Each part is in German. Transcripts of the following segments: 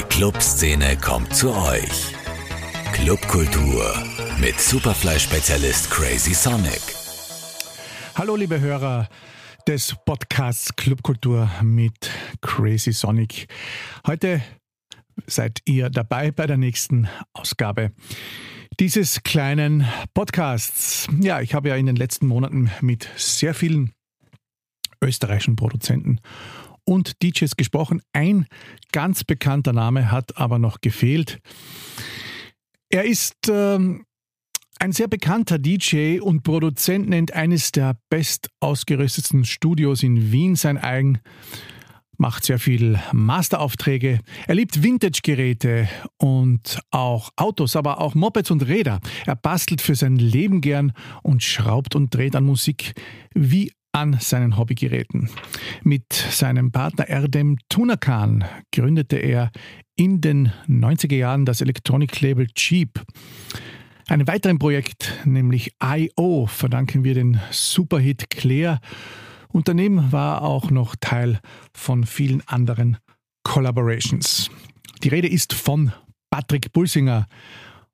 Die Clubszene kommt zu euch. Clubkultur mit Superfly-Spezialist Crazy Sonic. Hallo liebe Hörer des Podcasts Clubkultur mit Crazy Sonic. Heute seid ihr dabei bei der nächsten Ausgabe dieses kleinen Podcasts. Ja, ich habe ja in den letzten Monaten mit sehr vielen österreichischen Produzenten und DJs gesprochen. Ein ganz bekannter Name hat aber noch gefehlt. Er ist ähm, ein sehr bekannter DJ und Produzent, nennt eines der best ausgerüstetsten Studios in Wien sein eigen, macht sehr viel Masteraufträge. Er liebt Vintage-Geräte und auch Autos, aber auch Mopeds und Räder. Er bastelt für sein Leben gern und schraubt und dreht an Musik wie an seinen Hobbygeräten. Mit seinem Partner Erdem Tunakan gründete er in den 90er Jahren das Elektroniklabel Cheap. Einem weiteren Projekt, nämlich I.O., verdanken wir den Superhit Claire. Und daneben war auch noch Teil von vielen anderen Collaborations. Die Rede ist von Patrick Bulsinger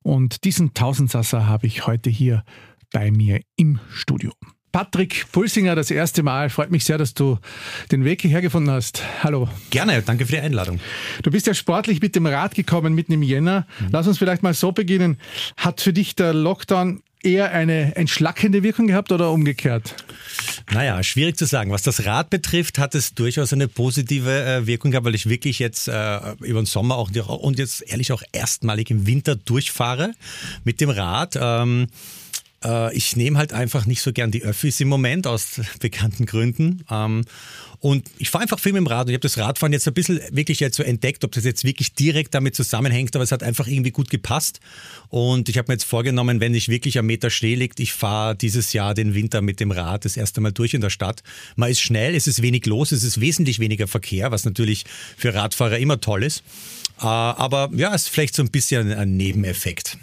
und diesen Tausendsasser habe ich heute hier bei mir im Studio. Patrick Pulsinger das erste Mal. Freut mich sehr, dass du den Weg hierher gefunden hast. Hallo. Gerne, danke für die Einladung. Du bist ja sportlich mit dem Rad gekommen mitten im Jänner. Mhm. Lass uns vielleicht mal so beginnen. Hat für dich der Lockdown eher eine entschlackende Wirkung gehabt oder umgekehrt? Naja, schwierig zu sagen. Was das Rad betrifft, hat es durchaus eine positive äh, Wirkung gehabt, weil ich wirklich jetzt äh, über den Sommer auch und jetzt ehrlich auch erstmalig im Winter durchfahre mit dem Rad. Ähm, äh, ich nehme halt einfach nicht so gern die Öffis im Moment aus bekannten Gründen. Ähm, und ich fahre einfach viel mit dem Rad und ich habe das Radfahren jetzt ein bisschen wirklich jetzt so entdeckt, ob das jetzt wirklich direkt damit zusammenhängt, aber es hat einfach irgendwie gut gepasst. Und ich habe mir jetzt vorgenommen, wenn ich wirklich am Meter Schnee liegt, ich fahre dieses Jahr den Winter mit dem Rad das erste Mal durch in der Stadt. Man ist schnell, es ist wenig los, es ist wesentlich weniger Verkehr, was natürlich für Radfahrer immer toll ist. Äh, aber ja, es ist vielleicht so ein bisschen ein Nebeneffekt.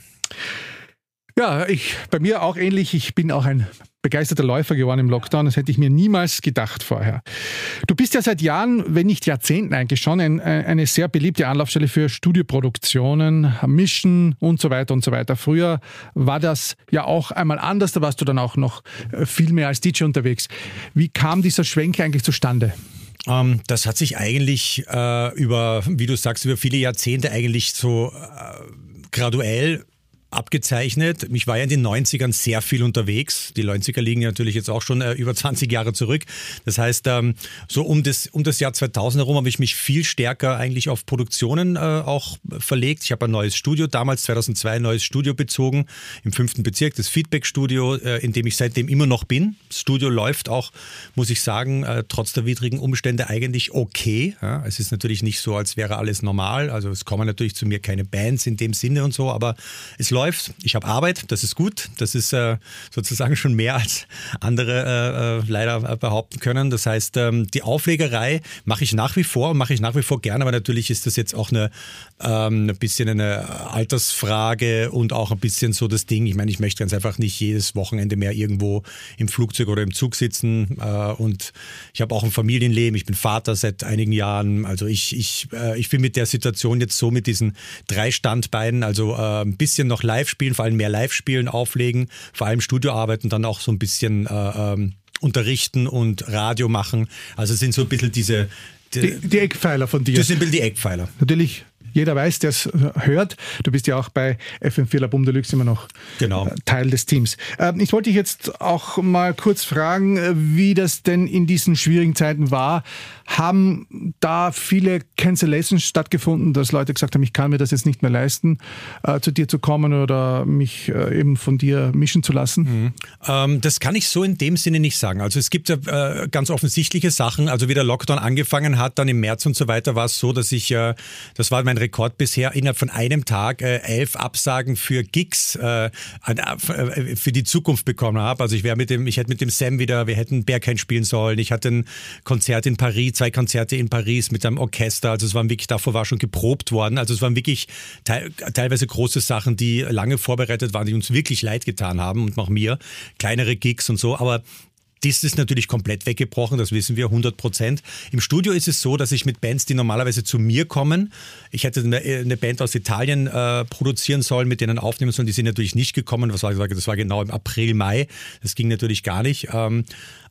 Ja, ich, bei mir auch ähnlich. Ich bin auch ein begeisterter Läufer geworden im Lockdown. Das hätte ich mir niemals gedacht vorher. Du bist ja seit Jahren, wenn nicht Jahrzehnten eigentlich schon, ein, eine sehr beliebte Anlaufstelle für Studioproduktionen, Mischen und so weiter und so weiter. Früher war das ja auch einmal anders. Da warst du dann auch noch äh, viel mehr als DJ unterwegs. Wie kam dieser Schwenk eigentlich zustande? Ähm, das hat sich eigentlich äh, über, wie du sagst, über viele Jahrzehnte eigentlich so äh, graduell abgezeichnet. Ich war ja in den 90ern sehr viel unterwegs. Die 90er liegen ja natürlich jetzt auch schon äh, über 20 Jahre zurück. Das heißt, ähm, so um das, um das Jahr 2000 herum habe ich mich viel stärker eigentlich auf Produktionen äh, auch verlegt. Ich habe ein neues Studio, damals 2002 ein neues Studio bezogen im fünften Bezirk, das Feedback-Studio, äh, in dem ich seitdem immer noch bin. Das Studio läuft auch, muss ich sagen, äh, trotz der widrigen Umstände eigentlich okay. Ja, es ist natürlich nicht so, als wäre alles normal. Also es kommen natürlich zu mir keine Bands in dem Sinne und so, aber es läuft läuft. Ich habe Arbeit, das ist gut. Das ist äh, sozusagen schon mehr als andere äh, äh leider äh, behaupten können. Das heißt, ähm, die Auflegerei mache ich nach wie vor, mache ich nach wie vor gerne, aber natürlich ist das jetzt auch eine, ähm, ein bisschen eine Altersfrage und auch ein bisschen so das Ding. Ich meine, ich möchte ganz einfach nicht jedes Wochenende mehr irgendwo im Flugzeug oder im Zug sitzen äh, und ich habe auch ein Familienleben. Ich bin Vater seit einigen Jahren. Also ich, ich, äh, ich bin mit der Situation jetzt so mit diesen drei Standbeinen, also ein bisschen noch live spielen, vor allem mehr live spielen, auflegen, vor allem Studioarbeiten, dann auch so ein bisschen äh, ähm, unterrichten und Radio machen. Also es sind so ein bisschen diese die, die, Eckpfeiler von dir. Das sind ein bisschen die Eckpfeiler. Natürlich jeder weiß, der es hört. Du bist ja auch bei FM4 Labum Deluxe immer noch genau. Äh, Teil des Teams. Ähm, ich wollte dich jetzt auch mal kurz fragen, äh, wie das denn in diesen schwierigen Zeiten war. Haben da viele Cancellations stattgefunden, dass Leute gesagt haben, ich kann mir das jetzt nicht mehr leisten, äh, zu dir zu kommen oder mich eben von dir mischen zu lassen? Mhm. Ähm, das kann ich so in dem Sinne nicht sagen. Also es gibt ja ganz offensichtliche Sachen. Also wie der Lockdown angefangen hat, dann im März und so weiter, war es so, dass ich, das war mein Rekord bisher innerhalb von einem Tag äh, elf Absagen für Gigs äh, äh, für die Zukunft bekommen habe. Also ich wäre mit dem, ich hätte mit dem Sam wieder, wir hätten Berghain spielen sollen. Ich hatte ein Konzert in Paris, zwei Konzerte in Paris mit einem Orchester. Also es waren wirklich, davor war schon geprobt worden. Also es waren wirklich te teilweise große Sachen, die lange vorbereitet waren, die uns wirklich leid getan haben und auch mir. Kleinere Gigs und so. Aber Das ist natürlich komplett weggebrochen, das wissen wir 100 Prozent. Im Studio ist es so, dass ich mit Bands, die normalerweise zu mir kommen, ich hätte eine, Band aus Italien äh, produzieren sollen, mit denen aufnehmen sollen, die sind natürlich nicht gekommen. Das war, das war genau im April, Mai. Das ging natürlich gar nicht. Ähm,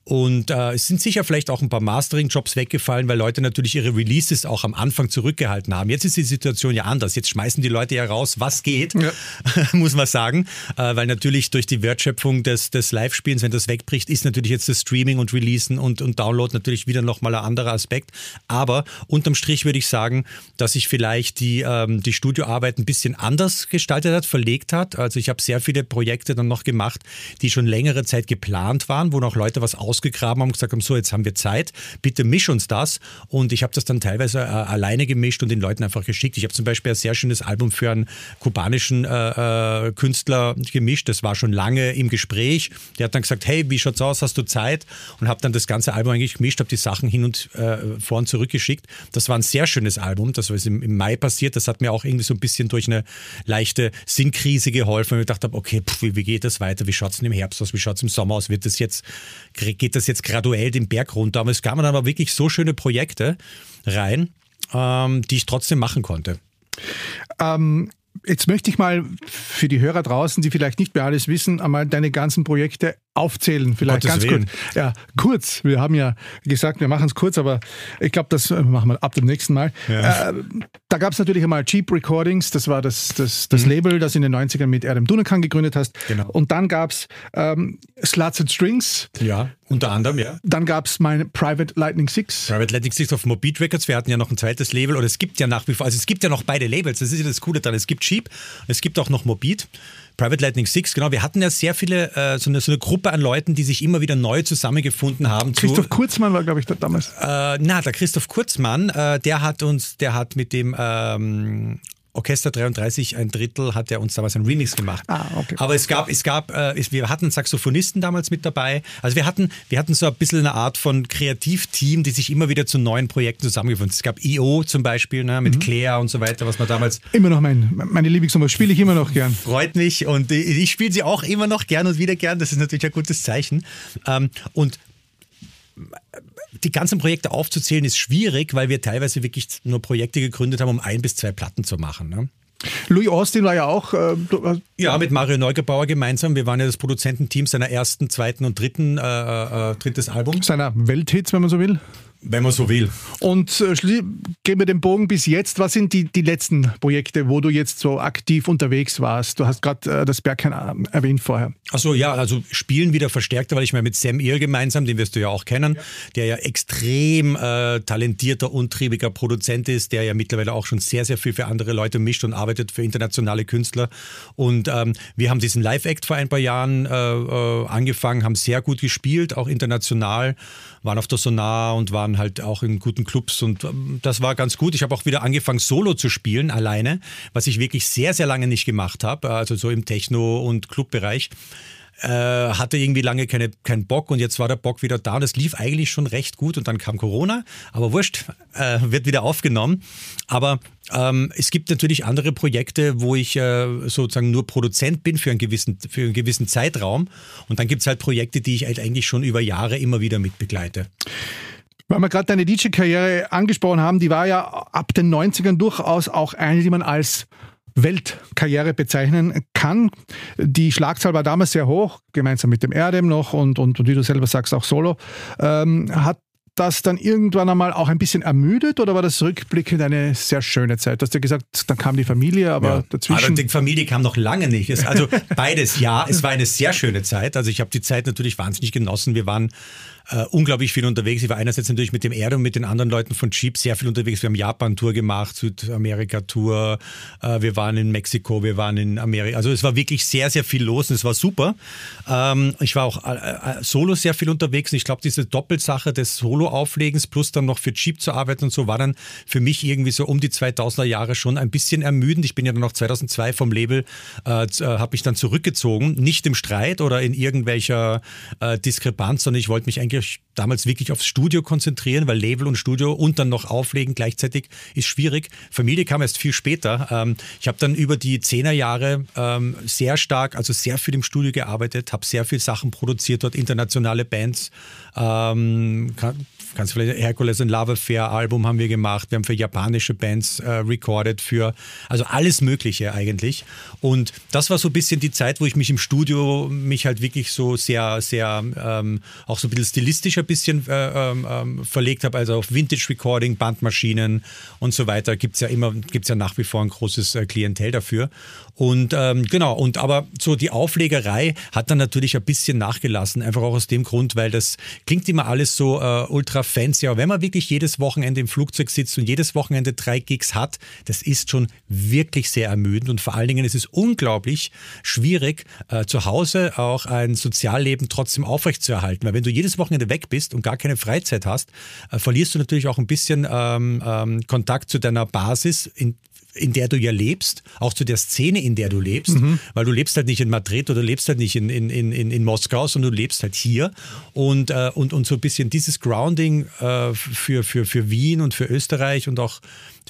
und äh, es sind sicher vielleicht auch ein paar Mastering-Jobs weggefallen, weil Leute natürlich ihre Releases auch am Anfang zurückgehalten haben. Jetzt ist die Situation ja anders. Jetzt schmeißen die Leute ja raus, was geht, ja. muss man sagen. Äh, weil natürlich durch die Wertschöpfung des, des Live-Spielens, wenn das wegbricht, ist natürlich jetzt das Streaming und Releasen und, und Download natürlich wieder nochmal ein anderer Aspekt. Aber unterm Strich würde ich sagen, dass sich vielleicht die, ähm, die Studioarbeit ein bisschen anders gestaltet hat, verlegt hat. Also ich habe sehr viele Projekte dann noch gemacht, die schon längere Zeit geplant waren, wo noch Leute was aus ausgegraben haben und gesagt haben, so, jetzt haben wir Zeit, bitte misch uns das. Und ich habe das dann teilweise äh, alleine gemischt und den Leuten einfach geschickt. Ich habe zum Beispiel ein sehr schönes Album für einen kubanischen äh, äh, Künstler gemischt. Das war schon lange im Gespräch. Der hat dann gesagt, hey, wie schaut's aus? Hast du Zeit? Und habe dann das ganze Album eigentlich gemischt, habe die Sachen hin und äh, vor und zurück geschickt. Das war ein sehr schönes Album. Das ist im, im Mai passiert. Das hat mir auch irgendwie so ein bisschen durch eine leichte Sinnkrise geholfen, weil ich gedacht habe, okay, pff, wie, wie, geht das weiter? Wie schaut's denn im Herbst aus? Wie schaut's im Sommer aus? Wird das jetzt geht das jetzt graduell den Berg runter. Aber es kamen aber wirklich so schöne Projekte rein, ähm, die ich trotzdem machen konnte. Ähm, jetzt möchte ich mal für die Hörer draußen, die vielleicht nicht mehr alles wissen, einmal deine ganzen Projekte aufzählen, vielleicht Gottes ganz Willen. kurz. Ja, kurz. Wir haben ja gesagt, wir machen es kurz, aber ich glaube, das machen wir ab dem nächsten Mal. Ja. Äh, da gab es natürlich einmal Cheap Recordings, das war das, das, das mhm. Label, das in den 90ern mit Adam Dunekan gegründet hast. Genau. Und dann gab es ähm, Sluts and Strings. Ja, unter anderem, ja. Dann gab es mein Private Lightning Six. Private Lightning Six auf Mobeat Records. Wir hatten ja noch ein zweites Label oder es gibt ja nach wie vor, also es gibt ja noch beide Labels, das ist ja das Coole daran. Es gibt Cheap, es gibt auch noch Mobeat. Private Lightning Six, genau. Wir hatten ja sehr viele, äh, so, eine, so, eine, Gruppe an Leuten, die sich immer wieder neu zusammengefunden haben. Christoph zu, Kurzmann war, glaube ich, da damals. Äh, na, der Christoph Kurzmann, äh, der hat uns, der hat mit dem ähm, Orchester 33, ein Drittel, hat er uns damals ein Remix gemacht. Ah, okay. Aber es gab, es gab, äh, wir hatten Saxophonisten damals mit dabei. Also wir hatten, wir hatten so ein bisschen eine Art von Kreativteam, die sich immer wieder zu neuen Projekten zusammengefunden. Es gab I.O. zum Beispiel, ne, mit mhm. Claire und so weiter, was man damals. Immer noch mein, meine Lieblingsnummer, spiele ich immer noch gern. Freut mich und ich spiele sie auch immer noch gern und wieder gern. Das ist natürlich ein gutes Zeichen. Ähm, und die ganzen Projekte aufzuzählen ist schwierig, weil wir teilweise wirklich nur Projekte gegründet haben, um ein bis zwei Platten zu machen. Ne? Louis Austin war ja auch. Äh, ja, mit Mario Neugebauer gemeinsam. Wir waren ja das Produzententeam seiner ersten, zweiten und dritten äh, äh, äh drittes Albums. Seiner Welthits, wenn man so will. Wenn man so will. Und äh, gehen wir den Bogen bis jetzt. Was sind die, die letzten Projekte, wo du jetzt so aktiv unterwegs warst? Du hast gerade äh, das Bergheim äh, erwähnt vorher. Achso, ja, also spielen wieder verstärkter, weil ich mal mit Sam Ear gemeinsam, den wirst du ja auch kennen, ja. der ja extrem äh, talentierter, untriebiger Produzent ist, der ja mittlerweile auch schon sehr, sehr viel für andere Leute mischt und arbeitet für internationale Künstler. Und ähm, wir haben diesen Live-Act vor ein paar Jahren äh, äh, angefangen, haben sehr gut gespielt, auch international, waren auf der Sonar und waren halt auch in guten Clubs und ähm, das war ganz gut. Ich habe auch wieder angefangen, Solo zu spielen, alleine, was ich wirklich sehr, sehr lange nicht gemacht habe, also so im Techno- und Clubbereich. Äh, hatte irgendwie lange keine, keinen Bock und jetzt war der Bock wieder da und es lief eigentlich schon recht gut und dann kam Corona, aber wurscht, äh, wird wieder aufgenommen. Aber ähm, es gibt natürlich andere Projekte, wo ich äh, sozusagen nur Produzent bin für einen gewissen, für einen gewissen Zeitraum und dann gibt es halt Projekte, die ich halt eigentlich schon über Jahre immer wieder mitbegleite. Weil wir gerade deine DJ-Karriere angesprochen haben, die war ja ab den 90ern durchaus auch eine, die man als Weltkarriere bezeichnen kann. Die Schlagzahl war damals sehr hoch, gemeinsam mit dem Erdem noch und, und, und wie du selber sagst, auch solo. Ähm, hat das dann irgendwann einmal auch ein bisschen ermüdet oder war das rückblickend eine sehr schöne Zeit? Du hast ja gesagt, dann kam die Familie, aber ja. dazwischen. Aber die Familie kam noch lange nicht. Also beides, ja. Es war eine sehr schöne Zeit. Also ich habe die Zeit natürlich wahnsinnig genossen. Wir waren äh, unglaublich viel unterwegs. Ich war einerseits natürlich mit dem Erde und mit den anderen Leuten von Jeep sehr viel unterwegs. Wir haben Japan-Tour gemacht, Südamerika-Tour, äh, wir waren in Mexiko, wir waren in Amerika. Also es war wirklich sehr, sehr viel los und es war super. Ähm, ich war auch äh, äh solo sehr viel unterwegs und ich glaube, diese Doppelsache des Solo Solo-Auflegens plus dann noch für Cheap zu arbeiten und so war dann für mich irgendwie so um die 2000er Jahre schon ein bisschen ermüdend. Ich bin ja dann noch 2002 vom Label, äh, äh habe mich dann zurückgezogen, nicht im Streit oder in irgendwelcher äh, Diskrepanz, sondern ich wollte mich eigentlich damals wirklich aufs Studio konzentrieren, weil Label und Studio und dann noch auflegen gleichzeitig ist schwierig. Familie kam erst viel später. Ähm, ich habe dann über die Zehnerjahre ähm, sehr stark, also sehr viel im Studio gearbeitet, habe sehr viel Sachen produziert dort, internationale Bands. Ähm, kannst vielleicht Hercules and Lava Fair Album haben wir gemacht. Wir haben für japanische Bands äh, recorded, für also alles Mögliche eigentlich. Und das war so ein bisschen die Zeit, wo ich mich im Studio mich halt wirklich so sehr, sehr ähm, auch so ein bisschen stilistisch ein bisschen äh, ähm, ähm verlegt habe. Also auf Vintage Recording, Bandmaschinen und so weiter gibt es ja immer, gibt es ja nach wie vor ein großes äh, Klientel dafür. Und ähm, genau, und aber so die Auflegerei hat dann natürlich ein bisschen nachgelassen, einfach auch aus dem Grund, weil das klingt immer alles so äh, ultra fancy, aber wenn man wirklich jedes Wochenende im Flugzeug sitzt und jedes Wochenende drei Gigs hat, das ist schon wirklich sehr ermüdend. Und vor allen Dingen ist es unglaublich schwierig, äh, zu Hause auch ein Sozialleben trotzdem aufrechtzuerhalten, weil wenn du jedes Wochenende weg bist und gar keine Freizeit hast, äh, verlierst du natürlich auch ein bisschen ähm, ähm, Kontakt zu deiner Basis, in, in der du ja lebst, auch zu der Szene, in der du lebst, mhm. weil du lebst halt nicht in Madrid oder lebst halt nicht in, in, in, in Moskau, sondern du lebst halt hier und, äh, und, und so ein bisschen dieses Grounding äh, für, für, für Wien und für Österreich und auch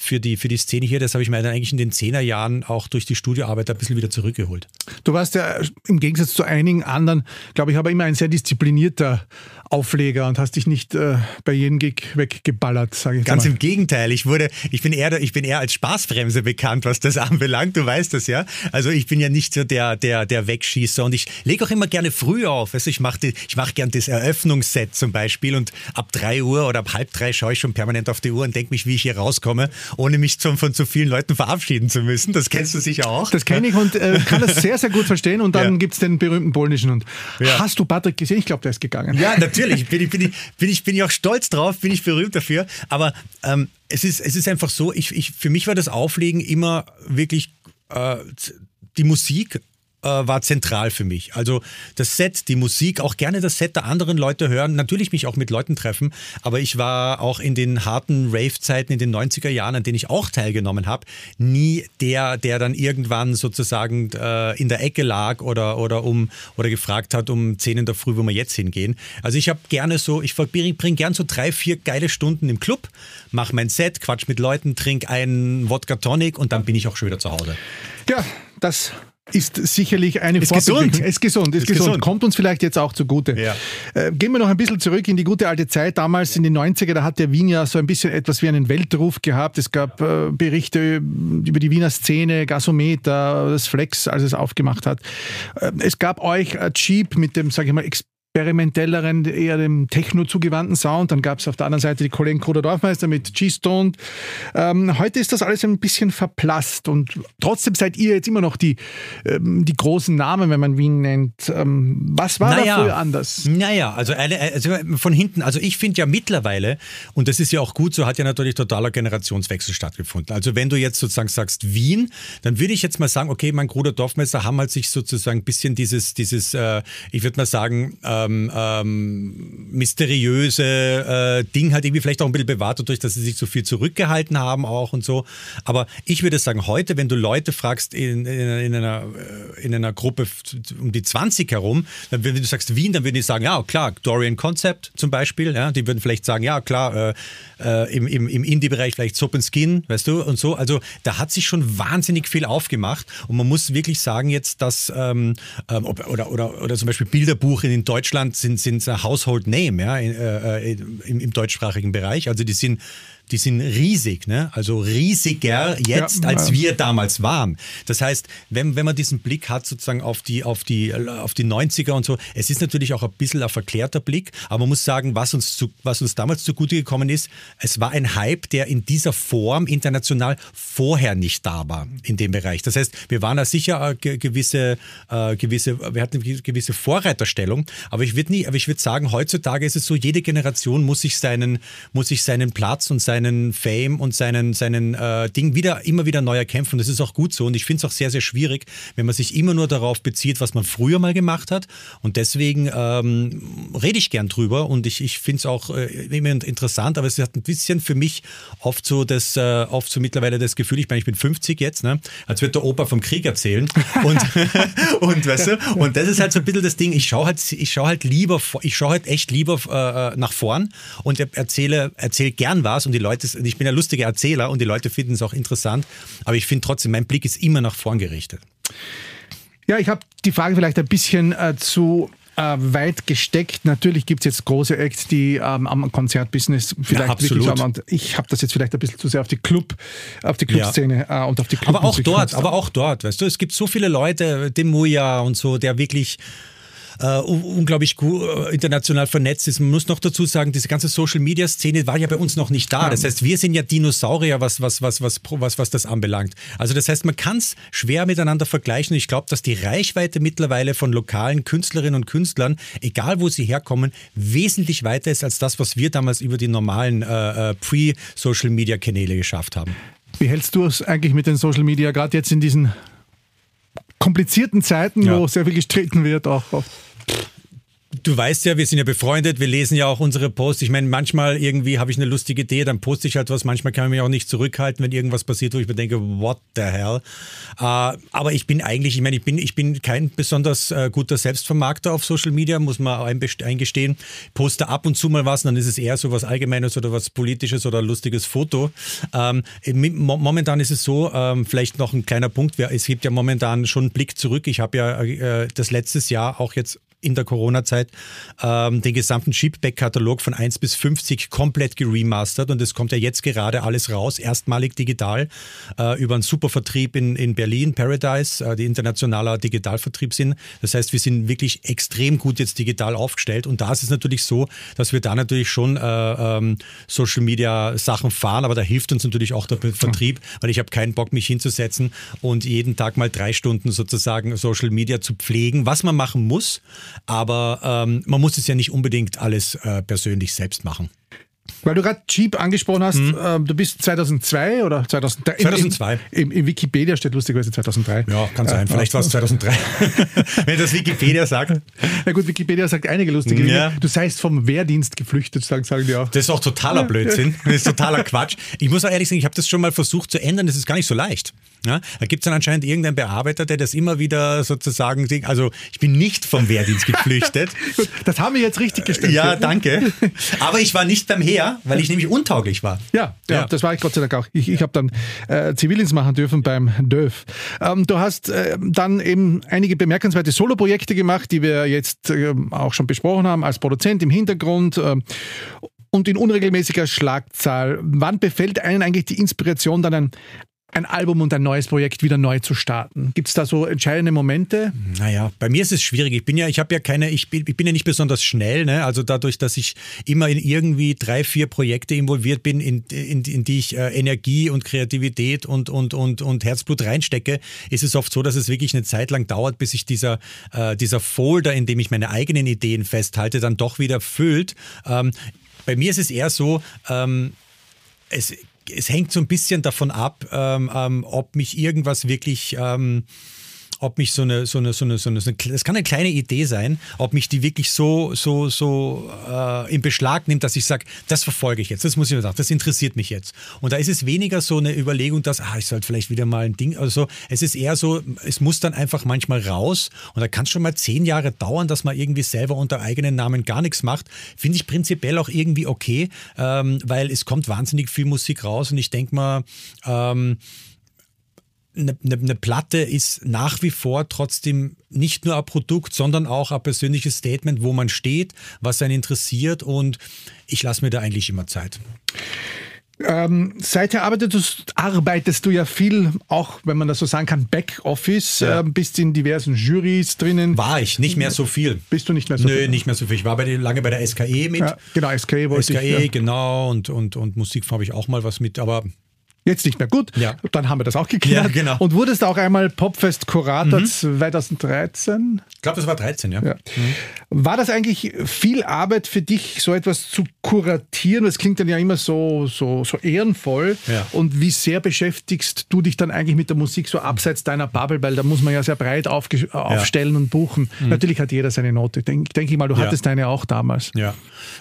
für die, für die Szene hier, das habe ich mir dann eigentlich in den Zehnerjahren auch durch die Studioarbeit ein bisschen wieder zurückgeholt. Du warst ja im Gegensatz zu einigen anderen, glaube ich, aber immer ein sehr disziplinierter Aufleger und hast dich nicht äh, bei jedem Gig weggeballert, sage ich Ganz mal. im Gegenteil, ich wurde, ich bin eher, ich bin eher als Spaßbremse bekannt, was das anbelangt. Du weißt das ja. Also ich bin ja nicht so der, der, der Wegschießer und ich lege auch immer gerne früh auf. Also ich mache, ich mache gern das Eröffnungsset zum Beispiel und ab drei Uhr oder ab halb drei schaue ich schon permanent auf die Uhr und denke mich, wie ich hier rauskomme, ohne mich zum, von zu vielen Leuten verabschieden zu müssen. Das kennst du sicher auch. Das kenne ich und äh, kann das sehr, sehr gut verstehen. Und dann ja. gibt es den berühmten polnischen. Und ja. hast du Patrick gesehen? Ich glaube, der ist gegangen. Ja, natürlich natürlich, bin ich, bin, ich, bin, ich, bin ich auch stolz drauf, bin ich berühmt dafür. Aber ähm, es, ist, es ist einfach so, ich, ich, für mich war das Auflegen immer wirklich äh, die Musik äh, war zentral für mich. Also das Set, die Musik, auch gerne das Set der anderen Leute hören, natürlich mich auch mit Leuten treffen, aber ich war auch in den harten Rave-Zeiten in den 90er Jahren, an denen ich auch teilgenommen habe, nie der, der dann irgendwann sozusagen äh, in der Ecke lag oder, oder, um, oder gefragt hat um 10 in der Früh, wo wir jetzt hingehen. Also ich habe gerne so, ich bringe bring gern so drei, vier geile Stunden im Club, mache mein Set, quatsch mit Leuten, trinke einen Wodka Tonic und dann bin ich auch schon wieder zu Hause. Ja, das ist sicherlich eine ist gesund. Ist gesund, ist, ist gesund. gesund. Kommt uns vielleicht jetzt auch zugute. Ja. Äh, gehen wir noch ein bisschen zurück in die gute alte Zeit. Damals in den 90er, da hat der Wien ja so ein bisschen etwas wie einen Weltruf gehabt. Es gab äh, Berichte über die Wiener Szene, Gasometer, das Flex, als es aufgemacht hat. Äh, es gab euch Cheap mit dem, sage ich mal, experimentelleren, eher dem Techno zugewandten Sound. Dann gab es auf der anderen Seite die Kollegen Koda Dorfmeister mit G-Stone. Ähm, heute ist das alles ein bisschen verblasst und trotzdem seid ihr jetzt immer noch die, ähm, die großen Namen, wenn man Wien nennt. Ähm, was war naja, da früher anders? Naja, also, also von hinten, also ich finde ja mittlerweile, und das ist ja auch gut so, hat ja natürlich totaler Generationswechsel stattgefunden. Also wenn du jetzt sozusagen sagst Wien, dann würde ich jetzt mal sagen, okay, mein Bruder Dorfmeister haben halt sich sozusagen ein bisschen dieses, dieses äh, ich würde mal sagen, äh, ähm, ähm, mysteriöse äh, Ding halt irgendwie vielleicht auch ein bisschen bewahrt, dadurch, dass sie sich so viel zurückgehalten haben auch und so. Aber ich würde sagen, heute, wenn du Leute fragst in, in, in einer, äh, in einer Gruppe um die 20 herum, dann, wenn du sagst Wien, dann würden die sagen, ja klar, Dorian Concept zum Beispiel, ja, die würden vielleicht sagen, ja klar, äh, äh, im, im, im Indie-Bereich vielleicht Soap and Skin, weißt du, und so. Also da hat sich schon wahnsinnig viel aufgemacht und man muss wirklich sagen jetzt, dass ähm, ähm oder, oder, oder zum Beispiel Bilderbuch in den Deutschen Deutschland sind, sind Household Name ja, äh, äh, im, im deutschsprachigen Bereich. Also die sind die sind riesig, ne? also riesiger jetzt, ja, als wir damals waren. Das heißt, wenn, wenn man diesen Blick hat sozusagen auf die, auf, die, auf die 90er und so, es ist natürlich auch ein bisschen ein verklärter Blick, aber man muss sagen, was uns, zu, was uns damals zugute gekommen ist, es war ein Hype, der in dieser Form international vorher nicht da war in dem Bereich. Das heißt, wir waren da sicher gewisse, äh, gewisse, wir hatten eine gewisse Vorreiterstellung, aber ich würde nie, aber ich würde sagen, heutzutage ist es so, jede Generation muss sich seinen, muss sich seinen Platz und sein seinen Fame und seinen, seinen äh, Ding wieder, immer wieder neu erkämpfen. Das ist auch gut so. Und ich finde es auch sehr, sehr schwierig, wenn man sich immer nur darauf bezieht, was man früher mal gemacht hat. Und deswegen ähm, rede ich gern drüber. Und ich, ich finde es auch äh, immer interessant, aber es hat ein bisschen für mich oft so das, äh, oft so mittlerweile das Gefühl, ich meine, ich bin 50 jetzt, ne? als wird der Opa vom Krieg erzählen. Und, und weißt du, und das ist halt so ein bisschen das Ding, ich schaue halt, ich schaue halt lieber, ich schaue halt echt lieber äh, nach vorn und erzähle, erzähle gern was. Und die Leute, ich bin ein lustiger Erzähler und die Leute finden es auch interessant, aber ich finde trotzdem, mein Blick ist immer nach vorn gerichtet. Ja, ich habe die Frage vielleicht ein bisschen äh, zu äh, weit gesteckt. Natürlich gibt es jetzt große Acts, die ähm, am Konzertbusiness vielleicht ja, wirklich haben. ich habe das jetzt vielleicht ein bisschen zu sehr auf die Club, auf die Clubszene ja. äh, und auf die Club Aber auch dort, aber auch dort, weißt du, es gibt so viele Leute, dem Muja und so, der wirklich äh, unglaublich gut, äh, international vernetzt ist. Man muss noch dazu sagen, diese ganze Social-Media-Szene war ja bei uns noch nicht da. Das heißt, wir sind ja Dinosaurier, was, was, was, was, was, was das anbelangt. Also das heißt, man kann es schwer miteinander vergleichen. Ich glaube, dass die Reichweite mittlerweile von lokalen Künstlerinnen und Künstlern, egal wo sie herkommen, wesentlich weiter ist als das, was wir damals über die normalen äh, äh Pre-Social-Media-Kanäle geschafft haben. Wie hältst du es eigentlich mit den Social Media, gerade jetzt in diesen komplizierten Zeiten, ja. wo sehr viel gestritten wird, auch oft? Du weißt ja, wir sind ja befreundet, wir lesen ja auch unsere Posts. Ich meine, manchmal irgendwie habe ich eine lustige Idee, dann poste ich halt was. Manchmal kann ich mich auch nicht zurückhalten, wenn irgendwas passiert, wo ich mir denke, what the hell. Äh, aber ich bin eigentlich, ich meine, ich bin, ich bin kein besonders äh, guter Selbstvermarkter auf Social Media, muss man eingestehen. Poste ab und zu mal was, dann ist es eher so was Allgemeines oder was Politisches oder lustiges Foto. Ähm, momentan ist es so, ähm, vielleicht noch ein kleiner Punkt, es gibt ja momentan schon einen Blick zurück. Ich habe ja äh, das letztes Jahr auch jetzt in der Corona-Zeit ähm, den gesamten Chipback-Katalog von 1 bis 50 komplett geremastert. Und es kommt ja jetzt gerade alles raus, erstmalig digital äh, über einen Supervertrieb in, in Berlin, Paradise, äh, die internationaler Digitalvertrieb sind. Das heißt, wir sind wirklich extrem gut jetzt digital aufgestellt. Und da ist es natürlich so, dass wir da natürlich schon äh, ähm, Social-Media-Sachen fahren, aber da hilft uns natürlich auch der Vertrieb, weil ich habe keinen Bock, mich hinzusetzen und jeden Tag mal drei Stunden sozusagen Social Media zu pflegen, was man machen muss, aber ähm, man muss es ja nicht unbedingt alles äh, persönlich selbst machen. Weil du gerade Jeep angesprochen hast, mhm. ähm, du bist 2002 oder 2003? 2002. Im, im, Wikipedia steht lustigerweise 2003. Ja, kann sein. Äh, Vielleicht war es 2003. Wenn das Wikipedia sagt. Ja gut, Wikipedia sagt einige lustige Dinge. Ja. Du seist vom Wehrdienst geflüchtet, sagen, sagen die auch. Das ist auch totaler Blödsinn. Das ist totaler Quatsch. Ich muss auch ehrlich sagen, ich habe das schon mal versucht zu ändern. Das ist gar nicht so leicht. Ja, da gibt es dann anscheinend irgendeinen Bearbeiter, der das immer wieder sozusagen, also ich bin nicht vom Wehrdienst geflüchtet. das haben wir jetzt richtig gestellt. Ja, danke. Aber ich war nicht beim Heer, weil ich nämlich untauglich war. Ja, ja, ja. das war ich Gott sei Dank auch. Ich, ich habe dann äh, Zivildienst machen dürfen beim DÖF. Ähm, du hast äh, dann eben einige bemerkenswerte Soloprojekte gemacht, die wir jetzt äh, auch schon besprochen haben, als Produzent im Hintergrund äh, und in unregelmäßiger Schlagzahl. Wann befällt einen eigentlich die Inspiration, dann ein ein Album und ein neues Projekt wieder neu zu starten? Gibt es da so entscheidende Momente? Naja, bei mir ist es schwierig. Ich bin ja, ich habe ja keine, ich bin, ich bin ja nicht besonders schnell. Ne? Also dadurch, dass ich immer in irgendwie drei, vier Projekte involviert bin, in, in, in die ich äh, Energie und Kreativität und, und, und, und Herzblut reinstecke, ist es oft so, dass es wirklich eine Zeit lang dauert, bis sich dieser, äh, dieser Folder, in dem ich meine eigenen Ideen festhalte, dann doch wieder füllt. Ähm, bei mir ist es eher so, ähm, es es hängt so ein bisschen davon ab, ähm, ähm, ob mich irgendwas wirklich ähm, ob mich so eine, so eine, so eine, so eine, es kann eine kleine Idee sein, ob mich die wirklich so, so, so äh, in Beschlag nimmt, dass ich sage, das verfolge ich jetzt, das muss ich mir sagen, das interessiert mich jetzt. Und da ist es weniger so eine Überlegung, dass, ah, ich sollte vielleicht wieder mal ein Ding, also es ist eher so, es muss dann einfach manchmal raus und da kann es schon mal zehn Jahre dauern, dass man irgendwie selber unter eigenen Namen gar nichts macht. Finde ich prinzipiell auch irgendwie okay, ähm, weil es kommt wahnsinnig viel Musik raus und ich denke mal, ähm, eine, eine, eine Platte ist nach wie vor trotzdem nicht nur ein Produkt, sondern auch ein persönliches Statement, wo man steht, was einen interessiert und ich lasse mir da eigentlich immer Zeit. Ähm, seither arbeitest, arbeitest du ja viel, auch wenn man das so sagen kann, Backoffice, ja. ähm, bist in diversen Juries drinnen. War ich, nicht mehr so viel. Bist du nicht mehr so Nö, viel? Nö, nicht mehr so viel. Ich war bei lange bei der SKE mit. Ja, genau, SKE wollte SKE, ich, ja. genau, und, und, und Musik habe ich auch mal was mit, aber Jetzt nicht mehr gut. Ja. Dann haben wir das auch geklärt. Ja, genau. Und wurdest auch einmal Popfest-Kurator 2013. Ich glaube, das war 13, ja. Ja. War das eigentlich viel Arbeit für dich, so etwas zu kuratieren? Das klingt dann ja immer so, so, so ehrenvoll. Ja. Und wie sehr beschäftigst du dich dann eigentlich mit der Musik so abseits deiner Bubble? Weil da muss man ja sehr breit aufstellen und buchen. Natürlich hat jeder seine Note. Denke denk ich mal, du hattest deine auch damals. Ja.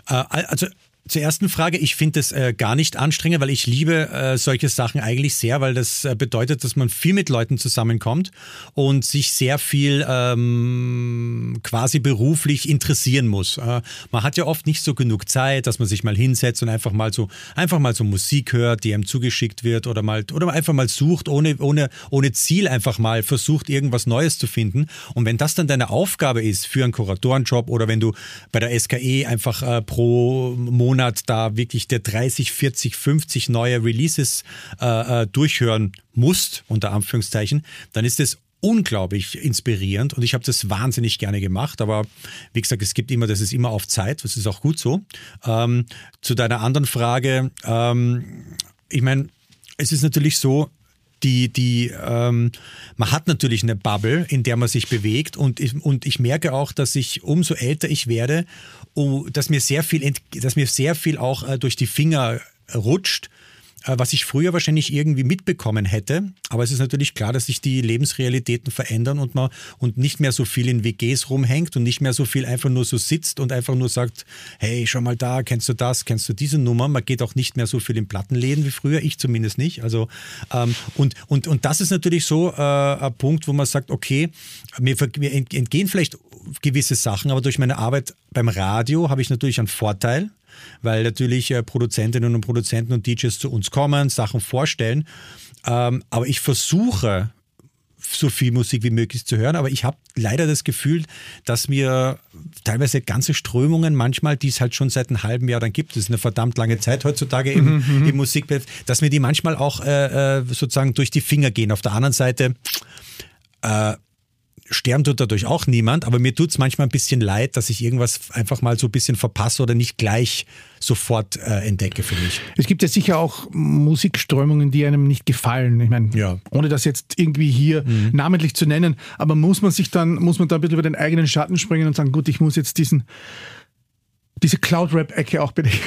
Äh, also zur ersten Frage, ich finde es äh, gar nicht anstrengend, weil ich liebe äh, solche Sachen eigentlich sehr, weil das äh, bedeutet, dass man viel mit Leuten zusammenkommt und sich sehr viel ähm, quasi beruflich interessieren muss. Äh, man hat ja oft nicht so genug Zeit, dass man sich mal hinsetzt und einfach mal so einfach mal so Musik hört, die einem zugeschickt wird oder mal oder einfach mal sucht ohne ohne ohne Ziel einfach mal versucht irgendwas Neues zu finden und wenn das dann deine Aufgabe ist für einen Kuratorenjob oder wenn du bei der SKE einfach äh, pro Monat da wirklich der 30, 40, 50 neue Releases äh, äh, durchhören musst, unter Anführungszeichen, dann ist es unglaublich inspirierend und ich habe das wahnsinnig gerne gemacht, aber wie gesagt, es gibt immer, das ist immer auf Zeit, das ist auch gut so. Ähm, zu deiner anderen Frage, ähm, ich meine, es ist natürlich so, die, die, ähm, man hat natürlich eine Bubble, in der man sich bewegt und ich, und ich merke auch, dass ich umso älter ich werde, oh, dass mir sehr viel, dass mir sehr viel auch äh, durch die Finger rutscht, was ich früher wahrscheinlich irgendwie mitbekommen hätte. Aber es ist natürlich klar, dass sich die Lebensrealitäten verändern und man und nicht mehr so viel in WGs rumhängt und nicht mehr so viel einfach nur so sitzt und einfach nur sagt, hey, schau mal da, kennst du das, kennst du diese Nummer? Man geht auch nicht mehr so viel in Plattenläden wie früher, ich zumindest nicht. Also ähm, und, und, und das ist natürlich so äh, ein Punkt, wo man sagt, okay, mir, mir ent- entgehen vielleicht gewisse Sachen, aber durch meine Arbeit beim Radio habe ich natürlich einen Vorteil weil natürlich äh, Produzentinnen und Produzenten und DJs zu uns kommen, Sachen vorstellen. Ähm, aber ich versuche, so viel Musik wie möglich zu hören, aber ich habe leider das Gefühl, dass mir teilweise ganze Strömungen manchmal, die es halt schon seit einem halben Jahr dann gibt, das ist eine verdammt lange Zeit heutzutage im, im Musikbild, dass mir die manchmal auch äh, äh, sozusagen durch die Finger gehen. Auf der anderen Seite äh, sterben tut dadurch auch niemand, aber mir tut es manchmal ein bisschen leid, dass ich irgendwas einfach mal so ein bisschen verpasse oder nicht gleich sofort äh, entdecke für mich. Es gibt ja sicher auch Musikströmungen, die einem nicht gefallen. Ich meine, Ja. ohne das jetzt irgendwie hier namentlich zu nennen, aber muss man sich dann, muss man da ein bisschen über den eigenen Schatten springen und sagen, gut, ich muss jetzt diesen, diese Cloud-Rap-Ecke auch bitte.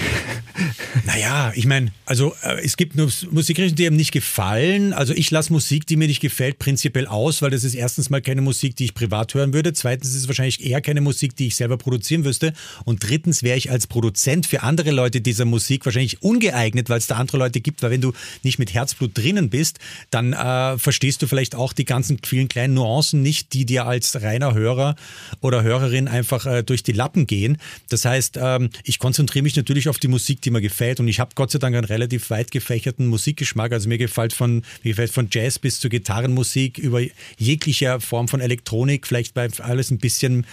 Naja, ich meine, also äh, es gibt nur Musikrichtungen, die einem nicht gefallen. Also ich lasse Musik, die mir nicht gefällt, prinzipiell aus, weil das ist erstens mal keine Musik, die ich privat hören würde. Zweitens ist es wahrscheinlich eher keine Musik, die ich selber produzieren müsste. Und drittens wäre ich als Produzent für andere Leute dieser Musik wahrscheinlich ungeeignet, weil es da andere Leute gibt. Weil wenn du nicht mit Herzblut drinnen bist, dann äh, verstehst du vielleicht auch die ganzen vielen kleinen Nuancen nicht, die dir als reiner Hörer oder Hörerin einfach äh, durch die Lappen gehen. Das heißt, ähm, ich konzentriere mich natürlich auf die Musik, die mir gefällt. Und ich habe Gott sei Dank einen relativ weit gefächerten Musikgeschmack. Also mir gefällt von, mir gefällt von Jazz bis zur Gitarrenmusik über jeglicher Form von Elektronik, vielleicht bei alles ein bisschen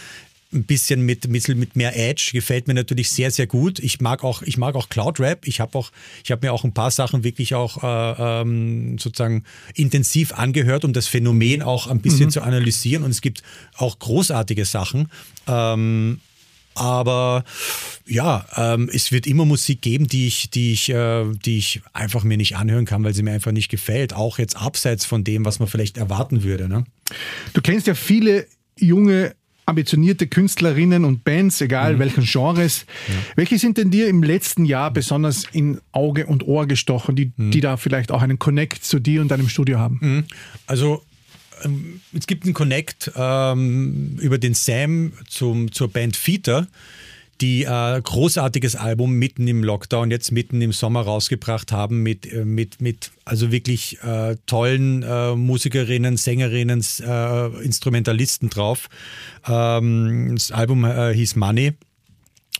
ein bisschen mit, mit, mit mehr Edge gefällt mir natürlich sehr sehr gut. Ich mag auch ich mag auch Cloud Rap. Ich habe auch ich habe mir auch ein paar Sachen wirklich auch äh, ähm, sozusagen intensiv angehört, um das Phänomen auch ein bisschen zu analysieren. Und es gibt auch großartige Sachen. Ähm, aber ja, ähm, es wird immer Musik geben, die ich, die ich, äh, die ich einfach mir nicht anhören kann, weil sie mir einfach nicht gefällt. Auch jetzt abseits von dem, was man vielleicht erwarten würde. Ne? Du kennst ja viele junge, ambitionierte Künstlerinnen und Bands, egal welchen Genres. Welche sind denn dir im letzten Jahr besonders in Auge und Ohr gestochen, die, die da vielleicht auch einen Connect zu dir und deinem Studio haben? Also ähm, es gibt einen Connect ähm, über den Sam zum, zur Band Feeder, die äh, großartiges Album mitten im Lockdown, jetzt mitten im Sommer rausgebracht haben mit, äh, mit, mit also wirklich äh, tollen äh, Musikerinnen, Sängerinnen, äh, Instrumentalisten drauf. Ähm, das Album äh, hieß Money.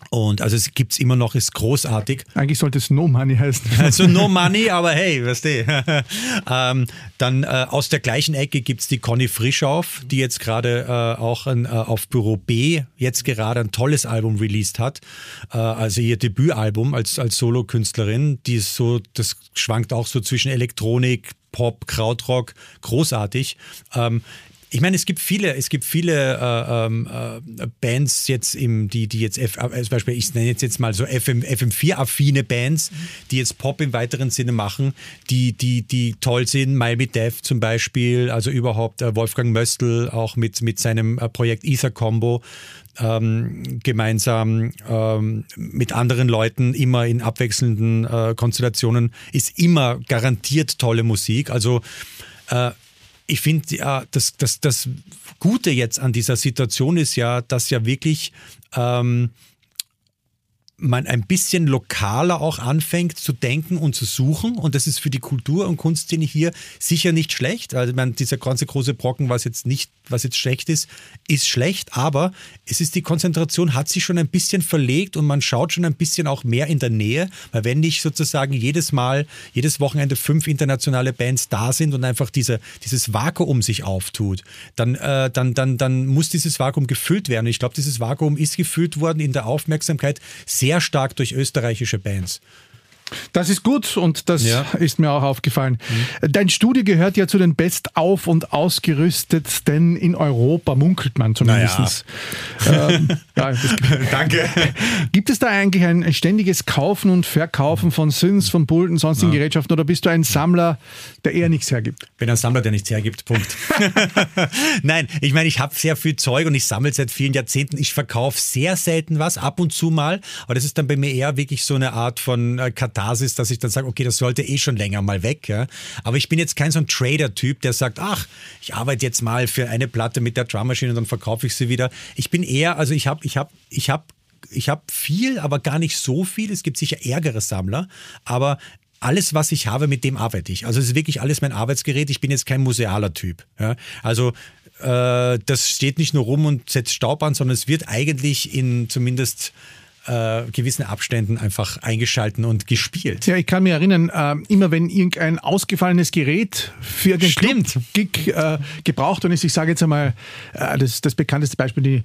Und also es gibt es immer noch, ist großartig. Eigentlich sollte es No Money heißen. Also no money, aber hey, weißt du. ähm, dann äh, aus der gleichen Ecke gibt's die Conny Frischauf, die jetzt gerade äh, auch ein, äh, auf Büro B jetzt gerade ein tolles Album released hat. Äh, also ihr Debütalbum als, als Solokünstlerin, die ist so, das schwankt auch so zwischen Elektronik, Pop, Krautrock, großartig. Ähm, ich meine, es gibt viele, es gibt viele äh, ähm, äh, Bands jetzt im, die, die jetzt, F, äh, zum Beispiel, ich nenne jetzt, jetzt mal so FM, FM4-affine Bands, die jetzt Pop im weiteren Sinne machen, die, die, die toll sind. Miami Death zum Beispiel, also überhaupt äh, Wolfgang Möstl auch mit, mit seinem äh, Projekt Ether Combo. Ähm, gemeinsam ähm, mit anderen Leuten immer in abwechselnden äh, Konstellationen ist immer garantiert tolle Musik. Also äh, ich finde ja, das, das, das Gute jetzt an dieser Situation ist ja, dass ja wirklich ähm, man ein bisschen lokaler auch anfängt zu denken und zu suchen. Und das ist für die Kultur- und Kunstszene hier sicher nicht schlecht. Also man, dieser ganze große Brocken, was jetzt nicht, was jetzt schlecht ist, ist schlecht. Aber es ist die Konzentration hat sich schon ein bisschen verlegt und man schaut schon ein bisschen auch mehr in der Nähe. Weil wenn nicht sozusagen jedes Mal, jedes Wochenende fünf internationale Bands da sind und einfach diese, dieses Vakuum sich auftut, dann, äh, dann, dann, dann muss dieses Vakuum gefüllt werden. Ich glaube, dieses Vakuum ist gefüllt worden in der Aufmerksamkeit sehr sehr stark durch österreichische Bands. Das ist gut und das ja. ist mir auch aufgefallen. Mhm. Dein Studio gehört ja zu den bestauf- und ausgerüstetsten in Europa, munkelt man zumindest. Naja. Ähm, ja, Danke. Gibt es da eigentlich ein ständiges Kaufen und Verkaufen von Synths, von Pulten, sonstigen ja. Gerätschaften oder bist du ein Sammler, der eher nichts hergibt? Ich bin ein Sammler, der nichts hergibt, Punkt. Nein, ich meine, ich habe sehr viel Zeug und ich sammle seit vielen Jahrzehnten. Ich verkaufe sehr selten was, ab und zu mal, aber das ist dann bei mir eher wirklich so eine Art von äh, Katalog Basis, dass ich dann sage, okay, das sollte eh schon länger mal weg. Ja? Aber ich bin jetzt kein so ein Trader-Typ, der sagt, ach, ich arbeite jetzt mal für eine Platte mit der Drum Machine und dann verkaufe ich sie wieder. Ich bin eher, also ich habe, ich habe, ich habe ich habe viel, aber gar nicht so viel. Es gibt sicher ärgere Sammler, aber alles, was ich habe, mit dem arbeite ich. Also es ist wirklich alles mein Arbeitsgerät. Ich bin jetzt kein musealer Typ. Ja? Also äh, das steht nicht nur rum und setzt Staub an, sondern es wird eigentlich in zumindest äh, gewissen Abständen einfach eingeschalten und gespielt. Ja, ich kann mich erinnern, äh, immer wenn irgendein ausgefallenes Gerät für den Stimmt. Gig äh, gebraucht und ist, ich sage jetzt einmal, äh, das, das bekannteste Beispiel, die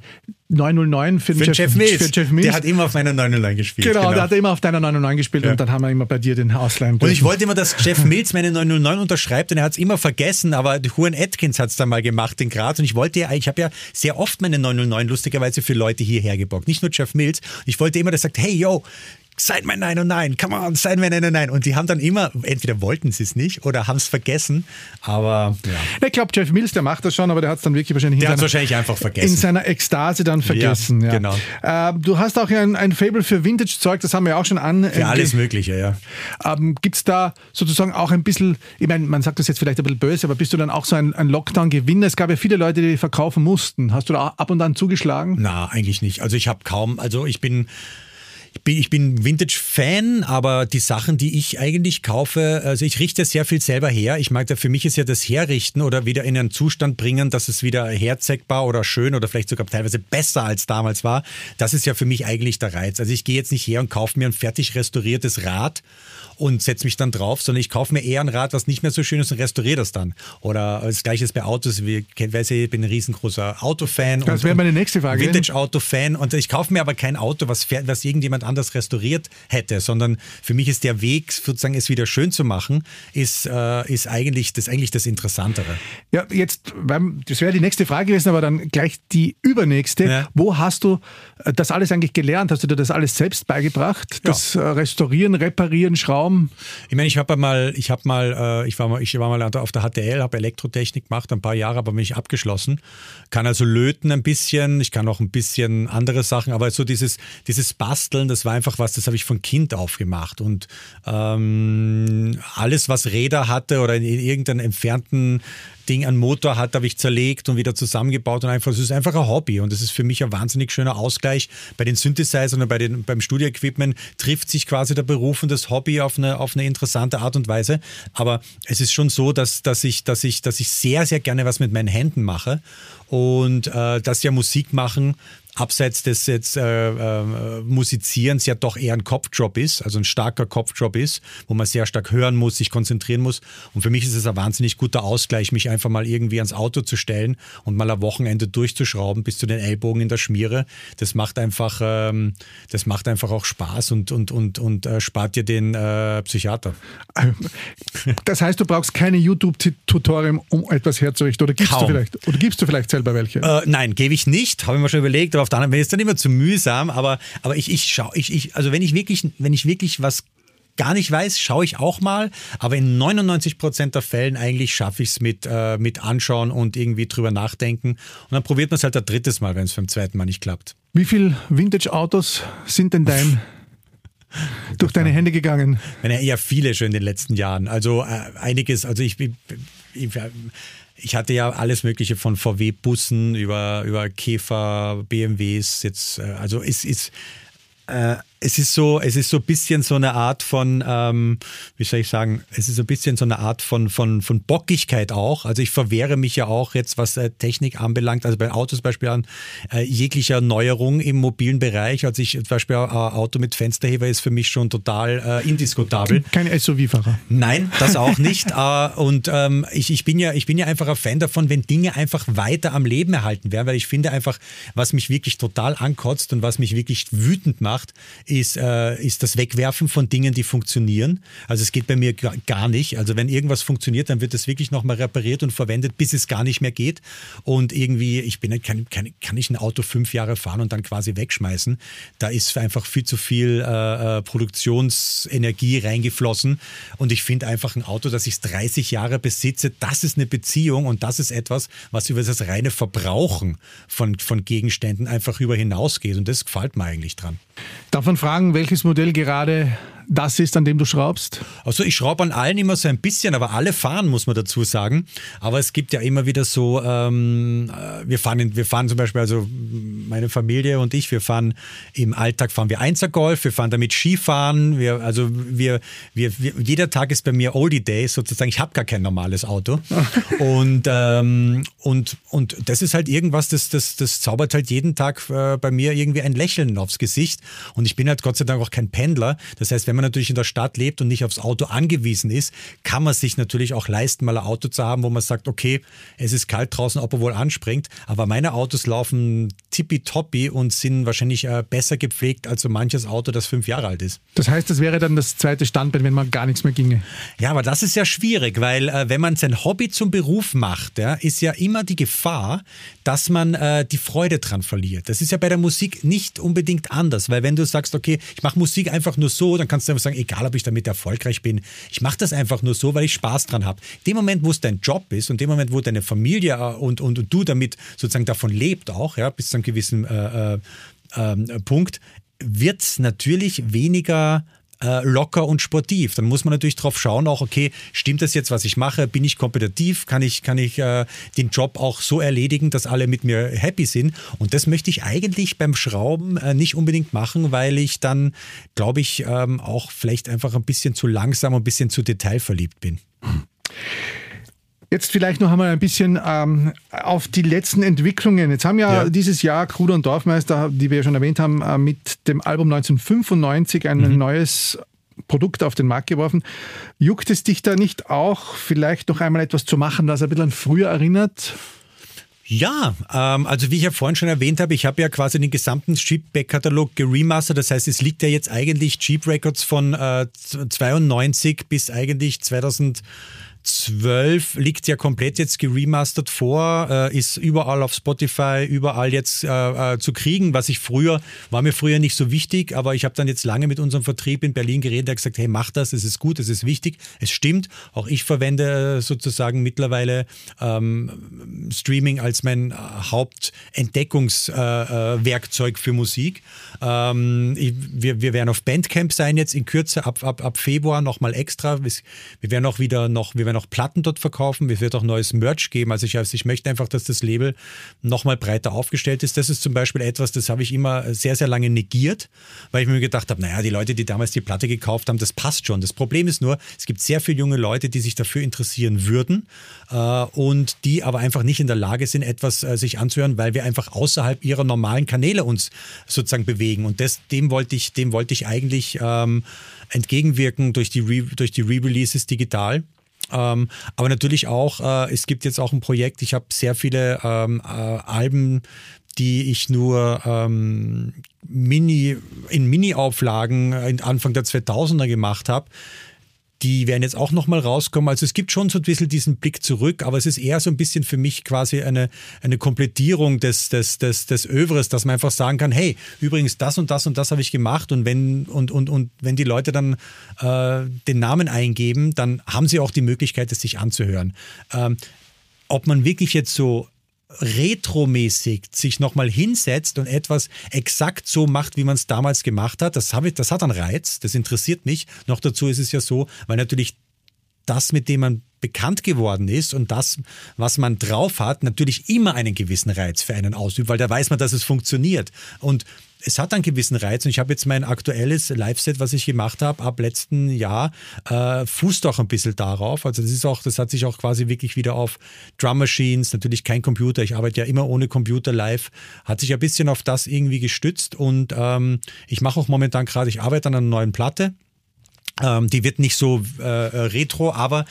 909 für, für Jeff, Jeff, Mills. für Jeff Mills. Der hat immer auf meiner 909 gespielt. Genau, genau, der hat immer auf deiner 909 gespielt ja. und dann haben wir immer bei dir den ausleihen Und ich wollte immer, dass Jeff Mills meine 909 unterschreibt und er hat es immer vergessen, aber Juan Atkins hat es dann mal gemacht in Graz und ich wollte ja, ich habe ja sehr oft meine 909 lustigerweise für Leute hierher geborgt, nicht nur Jeff Mills. Ich wollte immer, dass er sagt, hey yo, seid mein Nein und Nein, come on, seid mein Nein und Nein. Und die haben dann immer, entweder wollten sie es nicht oder haben es vergessen, aber ja. Ich glaube, Jeff Mills, der macht das schon, aber der hat es dann wirklich wahrscheinlich, der wahrscheinlich einfach vergessen. in seiner Ekstase dann vergessen. Ja, ja. genau. Äh, du hast auch ein, ein Fable für Vintage-Zeug, das haben wir auch schon an. Für äh, alles Mögliche, ja. Ähm, Gibt es da sozusagen auch ein bisschen, ich meine, man sagt das jetzt vielleicht ein bisschen böse, aber bist du dann auch so ein, ein Lockdown-Gewinner? Es gab ja viele Leute, die verkaufen mussten. Hast du da ab und an zugeschlagen? Na, eigentlich nicht. Also ich habe kaum, also ich bin bin, ich bin Vintage-Fan, aber die Sachen, die ich eigentlich kaufe, also ich richte sehr viel selber her. Ich mag da, für mich ist ja das Herrichten oder wieder in einen Zustand bringen, dass es wieder herzeigbar oder schön oder vielleicht sogar teilweise besser als damals war. Das ist ja für mich eigentlich der Reiz. Also ich gehe jetzt nicht her und kaufe mir ein fertig restauriertes Rad und setze mich dann drauf, sondern ich kaufe mir eher ein Rad, was nicht mehr so schön ist und restauriere das dann. Oder das gleiche ist bei Autos. Ich bin ein riesengroßer Autofan. Das wäre meine nächste Frage. Vintage-Auto-Fan. Und ich kaufe mir aber kein Auto, was, was irgendjemand anders restauriert hätte, sondern für mich ist der Weg, sozusagen es wieder schön zu machen, ist, äh, ist eigentlich, das, eigentlich das Interessantere. Ja, jetzt, das wäre die nächste Frage gewesen, aber dann gleich die übernächste. Ja. Wo hast du äh, das alles eigentlich gelernt? Hast du dir das alles selbst beigebracht? Das ja. Äh, Restaurieren, Reparieren, Schrauben? Ich meine, ich habe mal, ich habe mal, äh, ich war mal, ich war mal auf der HTL, habe Elektrotechnik gemacht, ein paar Jahre, aber mich abgeschlossen. Kann also löten ein bisschen, ich kann auch ein bisschen andere Sachen, aber so dieses, dieses Basteln, das war einfach was, das habe ich von Kind auf gemacht und ähm, alles, was Räder hatte oder in, in irgendeinem entfernten Ding an Motor hat, habe ich zerlegt und wieder zusammengebaut und einfach, es ist einfach ein Hobby und es ist für mich ein wahnsinnig schöner Ausgleich. Bei den Synthesizern und bei den, beim Studio-Equipment trifft sich quasi der Beruf und das Hobby auf eine, auf eine interessante Art und Weise. Aber es ist schon so, dass, dass, ich, dass, ich, dass ich sehr, sehr gerne was mit meinen Händen mache und äh, dass ja Musik machen abseits des jetzt äh, äh, Musizierens ja doch eher ein Kopfjob ist, also ein starker Kopfjob ist, wo man sehr stark hören muss, sich konzentrieren muss. Und für mich ist es ein wahnsinnig guter Ausgleich, mich einfach mal irgendwie ans Auto zu stellen und mal am Wochenende durchzuschrauben bis zu den Ellbogen in der Schmiere. Das macht einfach, ähm, das macht einfach auch Spaß und, und, und, und äh, spart dir den äh, Psychiater. Das heißt, du brauchst keine YouTube-Tutorial, um etwas herzurichten oder gibst, du vielleicht, oder gibst du vielleicht selber welche? Äh, nein, gebe ich nicht, habe ich mir schon überlegt, aber auf der anderen Seite ist dann immer zu mühsam, aber, aber ich, ich schaue, ich, ich, also wenn ich wirklich, wenn ich wirklich was gar nicht weiß, schaue ich auch mal. Aber in 99 Prozent der Fällen eigentlich schaffe ich es mit, äh, mit anschauen und irgendwie drüber nachdenken. Und dann probiert man es halt ein drittes Mal, wenn es beim zweiten Mal nicht klappt. Wie viele Vintage-Autos sind denn dein durch deine Hände gegangen? Ja, viele schon in den letzten Jahren. Also äh, einiges, also ich, ich, ich hatte ja alles Mögliche von VW-Bussen über, über Käfer, BMWs, jetzt, äh, also es ist, äh, es ist so, es ist so ein bisschen so eine Art von, ähm, wie soll ich sagen, es ist ein bisschen so eine Art von, von, von Bockigkeit auch. Also ich verwehre mich ja auch jetzt, was äh, Technik anbelangt, also bei Autos Beispiel an äh, jeglicher Neuerung im mobilen Bereich. Also ich zum Beispiel ein Auto mit Fensterheber ist für mich schon total äh, indiskutabel. Kein SUV-Fahrer. Nein, das auch nicht. äh, und ähm, ich, ich, bin ja, ich bin ja einfach ein Fan davon, wenn Dinge einfach weiter am Leben erhalten werden, weil ich finde einfach, was mich wirklich total ankotzt und was mich wirklich wütend macht, ist, äh, ist das Wegwerfen von Dingen, die funktionieren. Also es geht bei mir gar nicht. Also wenn irgendwas funktioniert, dann wird es wirklich nochmal repariert und verwendet, bis es gar nicht mehr geht. Und irgendwie, ich bin, kann, kann, kann ich ein Auto fünf Jahre fahren und dann quasi wegschmeißen. Da ist einfach viel zu viel äh, äh Produktionsenergie reingeflossen. Und ich finde einfach ein Auto, das ich 30 Jahre besitze, das ist eine Beziehung und das ist etwas, was über das reine Verbrauchen von, von Gegenständen einfach über hinausgeht. Und das gefällt mir eigentlich dran. Darf fragen, welches Modell gerade das ist, an dem du schraubst? Also ich schraube an allen immer so ein bisschen, aber alle fahren, muss man dazu sagen. Aber es gibt ja immer wieder so, ähm, äh, wir, fahren wir fahren zum Beispiel, also meine Familie und ich, wir fahren im Alltag fahren wir Einzelgolf, wir fahren damit Skifahren, wir, also wir, wir, wir, jeder Tag ist bei mir Oldie Day sozusagen. Ich habe gar kein normales Auto. und, ähm, und, und das ist halt irgendwas, das, das, das zaubert halt jeden Tag äh, bei mir irgendwie ein Lächeln aufs Gesicht. Und ich bin halt Gott sei Dank auch kein Pendler. Das heißt, wenn wenn man natürlich in der Stadt lebt und nicht aufs Auto angewiesen ist, kann man sich natürlich auch leisten, mal ein Auto zu haben, wo man sagt, okay, es ist kalt draußen, ob er wohl anspringt. Aber meine Autos laufen tippitoppi und sind wahrscheinlich äh, besser gepflegt als so manches Auto, das fünf Jahre alt ist. Das heißt, das wäre dann das zweite Standbein, wenn man gar nichts mehr ginge. Ja, aber das ist ja schwierig, weil äh, wenn man sein Hobby zum Beruf macht, ja, ist ja immer die Gefahr, dass man äh, die Freude dran verliert. Das ist ja bei der Musik nicht unbedingt anders, weil wenn du sagst, okay, ich mache Musik einfach nur so, dann kannst kannst du einfach sagen, egal ob ich damit erfolgreich bin, ich mache das einfach nur so, weil ich Spaß dran habe. Dem Moment, wo es dein Job ist und dem Moment, wo deine Familie äh, und, und, und du damit sozusagen davon lebt auch, ja, bis zu einem gewissen äh, äh, äh, Punkt, wird es natürlich weniger äh, locker und sportiv. Dann muss man natürlich drauf schauen, auch, okay, stimmt das jetzt, was ich mache? Bin ich kompetitiv? Kann ich, kann ich äh, den Job auch so erledigen, dass alle mit mir happy sind? Und das möchte ich eigentlich beim Schrauben äh, nicht unbedingt machen, weil ich dann, glaube ich, ähm, auch vielleicht einfach ein bisschen zu langsam und ein bisschen zu detailverliebt bin. Jetzt vielleicht noch einmal ein bisschen ähm, auf die letzten Entwicklungen. Jetzt haben ja, ja. dieses Jahr Kruder und Dorfmeister, die wir ja schon erwähnt haben, äh, mit dem Album 1995 ein mhm. neues Produkt auf den Markt geworfen. Juckt es dich da nicht auch, vielleicht noch einmal etwas zu machen, das ein bisschen an früher erinnert? Ja, ähm, also wie ich ja vorhin schon erwähnt habe, ich habe ja quasi den gesamten Jeep-Back-Katalog geremastert. Das heißt, es liegt ja jetzt eigentlich Jeep Records von äh, 92 bis eigentlich 2000. 12 liegt ja komplett jetzt geremastert vor, äh, ist überall auf Spotify, überall jetzt äh, äh, zu kriegen. Was ich früher, war mir früher nicht so wichtig, aber ich habe dann jetzt lange mit unserem Vertrieb in Berlin geredet, der hat gesagt, hey, mach das, es ist gut, es ist wichtig, es stimmt. Auch ich verwende äh, sozusagen mittlerweile ähm, als mein Hauptentdeckungswerkzeug äh, äh für Musik. Ähm, ich, wir, wir werden auf Bandcamp sein jetzt in Kürze, ab, ab, ab Februar nochmal extra. Wir werden auch wieder noch, wir werden werden auch Platten dort verkaufen, es wird auch neues Merch geben. Also ich, also ich möchte einfach, dass das Label nochmal breiter aufgestellt ist. Das ist zum Beispiel etwas, das habe ich immer sehr, sehr lange negiert, weil ich mir gedacht habe, naja, die Leute, die damals die Platte gekauft haben, das passt schon. Das Problem ist nur, es gibt sehr viele junge Leute, die sich dafür interessieren würden äh, und die aber einfach nicht in der Lage sind, etwas äh, sich anzuhören, weil wir einfach außerhalb ihrer normalen Kanäle uns sozusagen bewegen. Und das, dem wollte ich, dem wollte ich eigentlich ähm, entgegenwirken durch die, Re durch die Re-Releases digital. Ähm, aber natürlich auch, äh, es gibt jetzt auch ein Projekt, ich habe sehr viele ähm, äh, Alben, die ich nur ähm, Mini, in Mini-Auflagen Anfang der 2000er gemacht habe die werden jetzt auch nochmal rauskommen. Also es gibt schon so ein bisschen diesen Blick zurück, aber es ist eher so ein bisschen für mich quasi eine, eine Komplettierung des, des, des, des Övres, dass man einfach sagen kann, hey, übrigens das und das und das habe ich gemacht und wenn, und, und, und wenn die Leute dann äh, den Namen eingeben, dann haben sie auch die Möglichkeit, es sich anzuhören. Ähm, ob man wirklich jetzt so retromäßig sich nochmal hinsetzt und etwas exakt so macht, wie man es damals gemacht hat, das, ich, das hat einen Reiz, das interessiert mich. Noch dazu ist es ja so, weil natürlich das, mit dem man bekannt geworden ist und das, was man drauf hat, natürlich immer einen gewissen Reiz für einen ausübt, weil da weiß man, dass es funktioniert. Und es hat einen gewissen Reiz und ich habe jetzt mein aktuelles Live-Set, was ich gemacht habe, ab letzten Jahr, äh, fußt auch ein bisschen darauf. Also das ist auch, das hat sich auch quasi wirklich wieder auf Drum Machines, natürlich kein Computer, ich arbeite ja immer ohne Computer live, hat sich ein bisschen auf das irgendwie gestützt und ähm, ich mache auch momentan gerade, ich arbeite an einer neuen Platte, ähm, die wird nicht so äh, retro, aber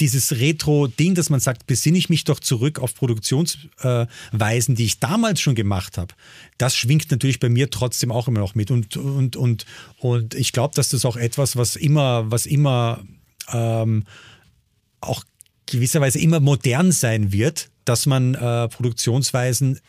dieses Retro-Ding, dass man sagt, besinne ich mich doch zurück auf Produktionsweisen, die ich damals schon gemacht habe, das schwingt natürlich bei mir trotzdem auch immer noch mit. Und, und, und, und ich glaube, dass das auch etwas, was immer, was immer ähm, auch gewisserweise immer modern sein wird, dass man äh, Produktionsweisen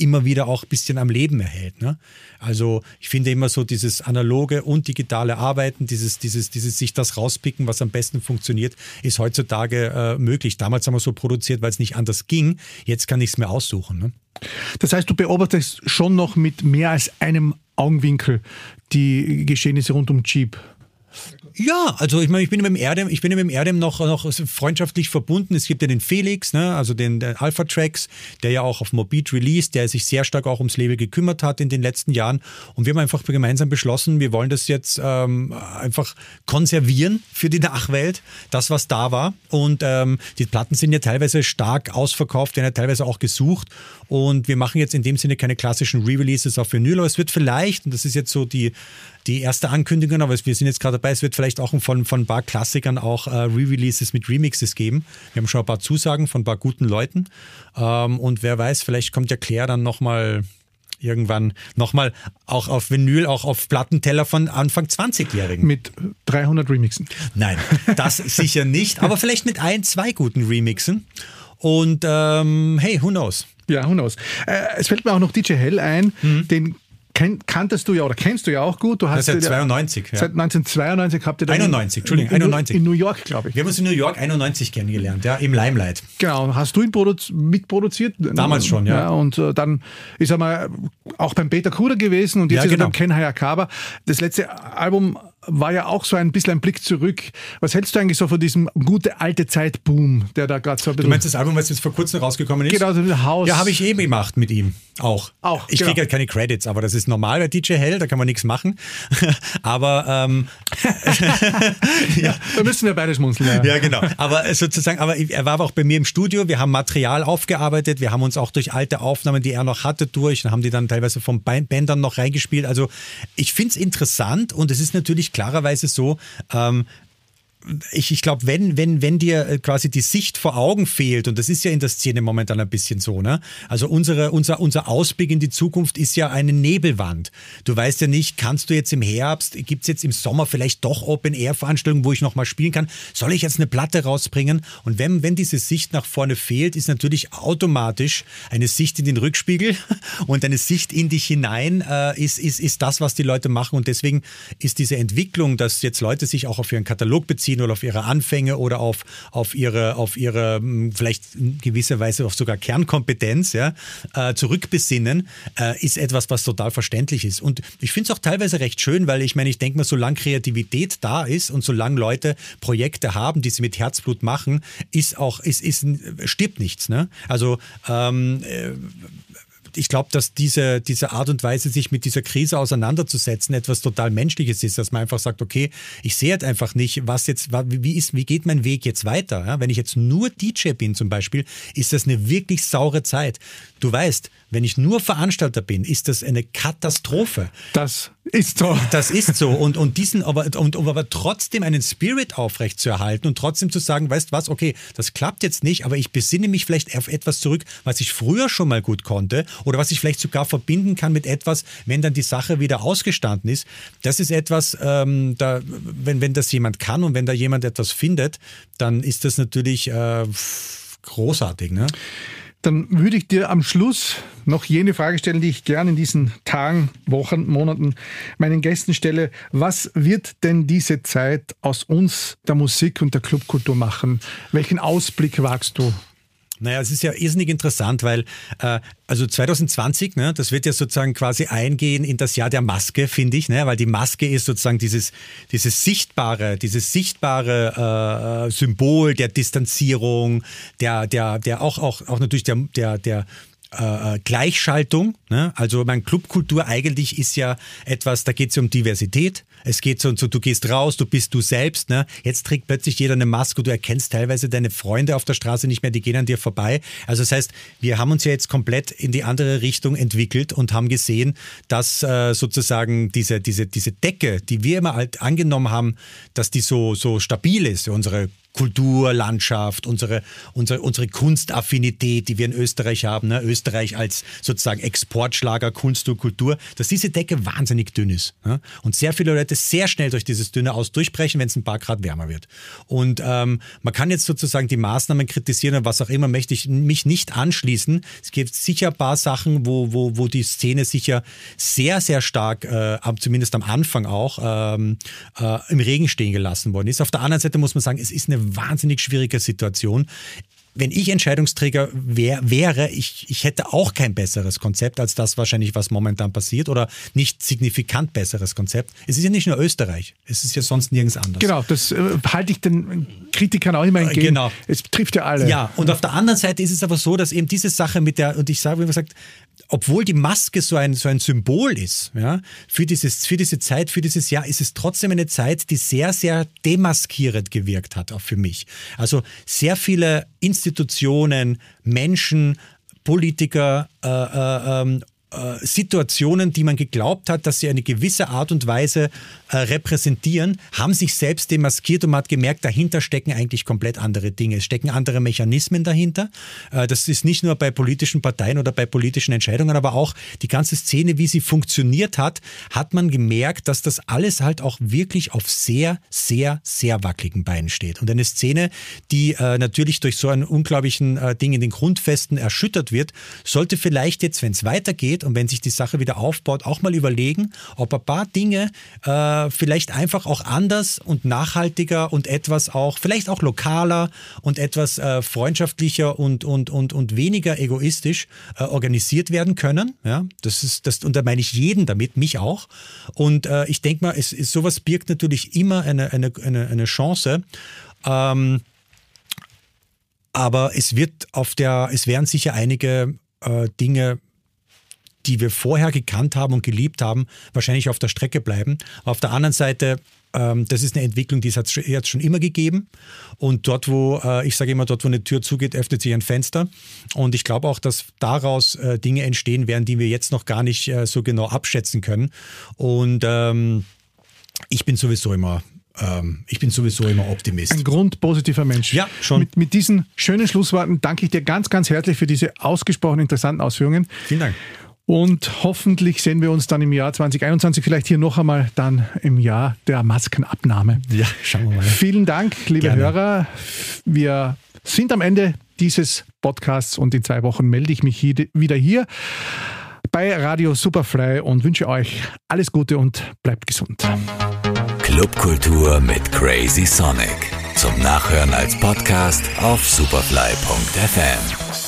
immer wieder auch ein bisschen am Leben erhält. Ne? Also ich finde immer so dieses analoge und digitale Arbeiten, dieses, dieses, dieses sich das rauspicken, was am besten funktioniert, ist heutzutage äh, möglich. Damals haben wir so produziert, weil es nicht anders ging. Jetzt kann ich es mir aussuchen. Ne? Das heißt, du beobachtest schon noch mit mehr als einem Augenwinkel die Geschehnisse rund um Jeep. Ja, also ich meine, ich bin mit dem Erdem, ich bin mit dem Erdem noch, noch freundschaftlich verbunden. Es gibt ja den Felix, ne, also den, Alpha Tracks, der ja auch auf Morbid released, der sich sehr stark auch ums Label gekümmert hat in den letzten Jahren. Und wir haben einfach gemeinsam beschlossen, wir wollen das jetzt ähm, einfach konservieren für die Nachwelt, das, was da war. Und ähm, die Platten sind ja teilweise stark ausverkauft, werden ja teilweise auch gesucht. Und wir machen jetzt in dem Sinne keine klassischen Re-Releases auf Vinyl, aber es wird vielleicht, und das ist jetzt so die, die erste Ankündigung, aber wir sind jetzt gerade dabei, es wird vielleicht auch von, von ein paar Klassikern auch äh, Re-Releases mit Remixes geben. Wir haben schon ein paar Zusagen von ein paar guten Leuten. Ähm, und wer weiß, vielleicht kommt ja Claire dann nochmal irgendwann nochmal auch auf Vinyl, auch auf Plattenteller von Anfang 20-Jährigen. Mit 300 Remixen? Nein, das sicher nicht, aber vielleicht mit ein, zwei guten Remixen. Und ähm, hey, who knows? Ja, who knows. Äh, es fällt mir auch noch DJ Hell ein, mhm. den kanntest du ja oder kennst du ja auch gut. Du hast seit 92. Ja. Seit 1992 habt ihr dann 91, in, Entschuldigung, in, 91. In New York, glaube ich. Wir haben uns in New York 91 kennengelernt, ja, im Limelight. Genau. Hast du ihn mitproduziert? Damals schon, ja. ja und äh, dann ist er mal auch beim Peter Kuder gewesen und jetzt ja, ist genau. er beim Ken Hayakawa. Das letzte Album war ja auch so ein bisschen ein Blick zurück. Was hältst du eigentlich so von diesem gute alte Zeit-Boom, der da gerade so ein bisschen. Du meinst das Album, was jetzt vor kurzem rausgekommen ist? Genau, das Haus. Ja, habe ich eben gemacht mit ihm. Auch. Auch. Ich genau. kriege halt keine Credits, aber das ist normal bei DJ Hell, da kann man nichts machen. aber ähm, ja, da müssen wir beide schmunzeln. Ja. ja, genau. Aber sozusagen, aber er war auch bei mir im Studio. Wir haben Material aufgearbeitet. Wir haben uns auch durch alte Aufnahmen, die er noch hatte, durch und haben die dann teilweise vom Bändern noch reingespielt. Also ich finde es interessant und es ist natürlich klarerweise so, ähm, ich, ich glaube, wenn, wenn, wenn dir äh, quasi die Sicht vor Augen fehlt, und das ist ja in der Szene momentan ein bisschen so, ne? Also unsere, unser, unser Ausblick in die Zukunft ist ja eine Nebelwand. Du weißt ja nicht, kannst du jetzt im Herbst, gibt es jetzt im Sommer vielleicht doch Open-Air-Veranstaltungen, wo ich nochmal spielen kann? Soll ich jetzt eine Platte rausbringen? Und wenn, wenn diese Sicht nach vorne fehlt, ist natürlich automatisch eine Sicht in den Rückspiegel und eine Sicht in dich hinein äh, ist, ist, ist das, was die Leute machen. Und deswegen ist diese Entwicklung, dass jetzt Leute sich auch auf ihren Katalog beziehen, beziehen oder auf ihre Anfänge oder auf, auf ihre, auf ihre hm, vielleicht in gewisser Weise auf sogar Kernkompetenz ja, äh, zurückbesinnen, äh, ist etwas, was total verständlich ist. Und ich finde es auch teilweise recht schön, weil ich meine, ich denke mal, solange Kreativität da ist und solange Leute Projekte haben, die sie mit Herzblut machen, ist auch, ist, ist, stirbt nichts. Ne? Also ähm, äh, ich glaube, dass diese, diese Art und Weise, sich mit dieser Krise auseinanderzusetzen, etwas total Menschliches ist, dass man einfach sagt, okay, ich sehe halt einfach nicht, was jetzt, wie ist, wie geht mein Weg jetzt weiter? Ja, wenn ich jetzt nur DJ bin zum Beispiel, ist das eine wirklich saure Zeit. Du weißt, wenn ich nur Veranstalter bin, ist das eine Katastrophe. Das ist so. Das ist so. Und, und diesen, aber, und, um aber trotzdem einen Spirit aufrecht zu erhalten und trotzdem zu sagen, weißt was, okay, das klappt jetzt nicht, aber ich besinne mich vielleicht auf etwas zurück, was ich früher schon mal gut konnte oder was ich vielleicht sogar verbinden kann mit etwas, wenn dann die Sache wieder ausgestanden ist. Das ist etwas, ähm, da, wenn, wenn das jemand kann und wenn da jemand etwas findet, dann ist das natürlich äh, großartig. Ne? Dann würde ich dir am Schluss noch jene Frage stellen, die ich gerne in diesen Tagen, Wochen, Monaten meinen Gästen stelle. Was wird denn diese Zeit aus uns, der Musik und der Clubkultur machen? Welchen Ausblick wagst du? Naja, es ist ja irrsinnig interessant, weil äh, also 2020, ne, das wird ja sozusagen quasi eingehen in das Jahr der Maske, finde ich, ne, weil die Maske ist sozusagen dieses, dieses sichtbare, dieses sichtbare äh, Symbol der Distanzierung, der, der, der auch, auch, auch natürlich der, der, der äh, Gleichschaltung. Ne? Also mein Clubkultur eigentlich ist ja etwas, da geht es um Diversität. Es geht so, so, du gehst raus, du bist du selbst. Ne? Jetzt trägt plötzlich jeder eine Maske, du erkennst teilweise deine Freunde auf der Straße nicht mehr, die gehen an dir vorbei. Also das heißt, wir haben uns ja jetzt komplett in die andere Richtung entwickelt und haben gesehen, dass äh, sozusagen diese, diese, diese Decke, die wir immer halt angenommen haben, dass die so, so stabil ist, unsere Kulturlandschaft, unsere, unsere, unsere Kunstaffinität, die wir in Österreich haben, ne? Österreich als sozusagen Exportschlager Kunst und Kultur, dass diese Decke wahnsinnig dünn ist. Ne? Und sehr viele Leute sehr schnell durch dieses dünne Aus durchbrechen, wenn es ein paar Grad wärmer wird. Und ähm, man kann jetzt sozusagen die Maßnahmen kritisieren und was auch immer, möchte ich mich nicht anschließen. Es gibt sicher ein paar Sachen, wo, wo, wo die Szene sicher sehr, sehr stark, äh, zumindest am Anfang auch, ähm, äh, im Regen stehen gelassen worden ist. Auf der anderen Seite muss man sagen, es ist eine wahnsinnig schwierige Situation wenn ich Entscheidungsträger wär, wäre, ich, ich hätte auch kein besseres Konzept als das wahrscheinlich, was momentan passiert oder nicht signifikant besseres Konzept. Es ist ja nicht nur Österreich, es ist ja sonst nirgends anders. Genau, das äh, halte ich den Kritikern auch immer entgegen. Genau. Es trifft ja alle. Ja, und auf der anderen Seite ist es aber so, dass eben diese Sache mit der, und ich sage, wie gesagt, obwohl die Maske so ein, so ein Symbol ist, ja, für, dieses, für diese Zeit, für dieses Jahr, ist es trotzdem eine Zeit, die sehr, sehr demaskierend gewirkt hat, auch für mich. Also sehr viele Institutionen, Menschen, Politiker, äh, äh, ähm, äh, Situationen, die man geglaubt hat, dass sie eine gewisse Art und Weise äh, repräsentieren, haben sich selbst demaskiert und man hat gemerkt, dahinter stecken eigentlich komplett andere Dinge. Es stecken andere Mechanismen dahinter. Äh, das ist nicht nur bei politischen Parteien oder bei politischen Entscheidungen, aber auch die ganze Szene, wie sie funktioniert hat, hat man gemerkt, dass das alles halt auch wirklich auf sehr, sehr, sehr wackeligen Beinen steht. Und eine Szene, die äh, natürlich durch so einen unglaublichen äh, Ding in den Grundfesten erschüttert wird, sollte vielleicht jetzt, wenn es weitergeht, geht und wenn sich die Sache wieder aufbaut, auch mal überlegen, ob ein paar Dinge äh, vielleicht einfach auch anders und nachhaltiger und etwas auch, vielleicht auch lokaler und etwas äh, freundschaftlicher und, und, und, und weniger egoistisch äh, organisiert werden können. Ja, das ist, das, und da meine ich jeden damit, mich auch. Und äh, ich denke mal, es, es, sowas birgt natürlich immer eine, eine, eine, eine Chance. Ähm, aber es wird auf der, es werden sicher einige äh, Dinge die wir vorher gekannt haben und geliebt haben, wahrscheinlich auf der Strecke bleiben. Auf der anderen Seite ähm, das ist eine Entwicklung, die es jetzt schon immer gegeben. Und dort, wo, äh, ich sage immer, dort, wo eine Tür zugeht, öffnet sich ein Fenster. Und ich glaube auch, dass daraus äh, Dinge entstehen werden, die wir jetzt noch gar nicht äh, so genau abschätzen können. Und ähm, ich bin sowieso immer ähm, ich bin sowieso immer Optimist. Ein grundpositiver Mensch. Ja, schon. Mit, mit, diesen schönen Schlussworten danke ich dir ganz, ganz herzlich für diese ausgesprochen interessanten Ausführungen. Vielen Dank. Und hoffentlich sehen wir uns dann im Jahr 2021 vielleicht hier noch einmal dann im Jahr der Maskenabnahme. Ja, schauen wir mal. Vielen Dank, liebe Gerne. Hörer. Wir sind am Ende dieses Podcasts und in zwei Wochen melde ich mich wieder hier bei Radio Superfly und wünsche euch alles Gute und bleibt gesund. Clubkultur mit Crazy Sonic. Zum Nachhören als Podcast auf superfly.fm.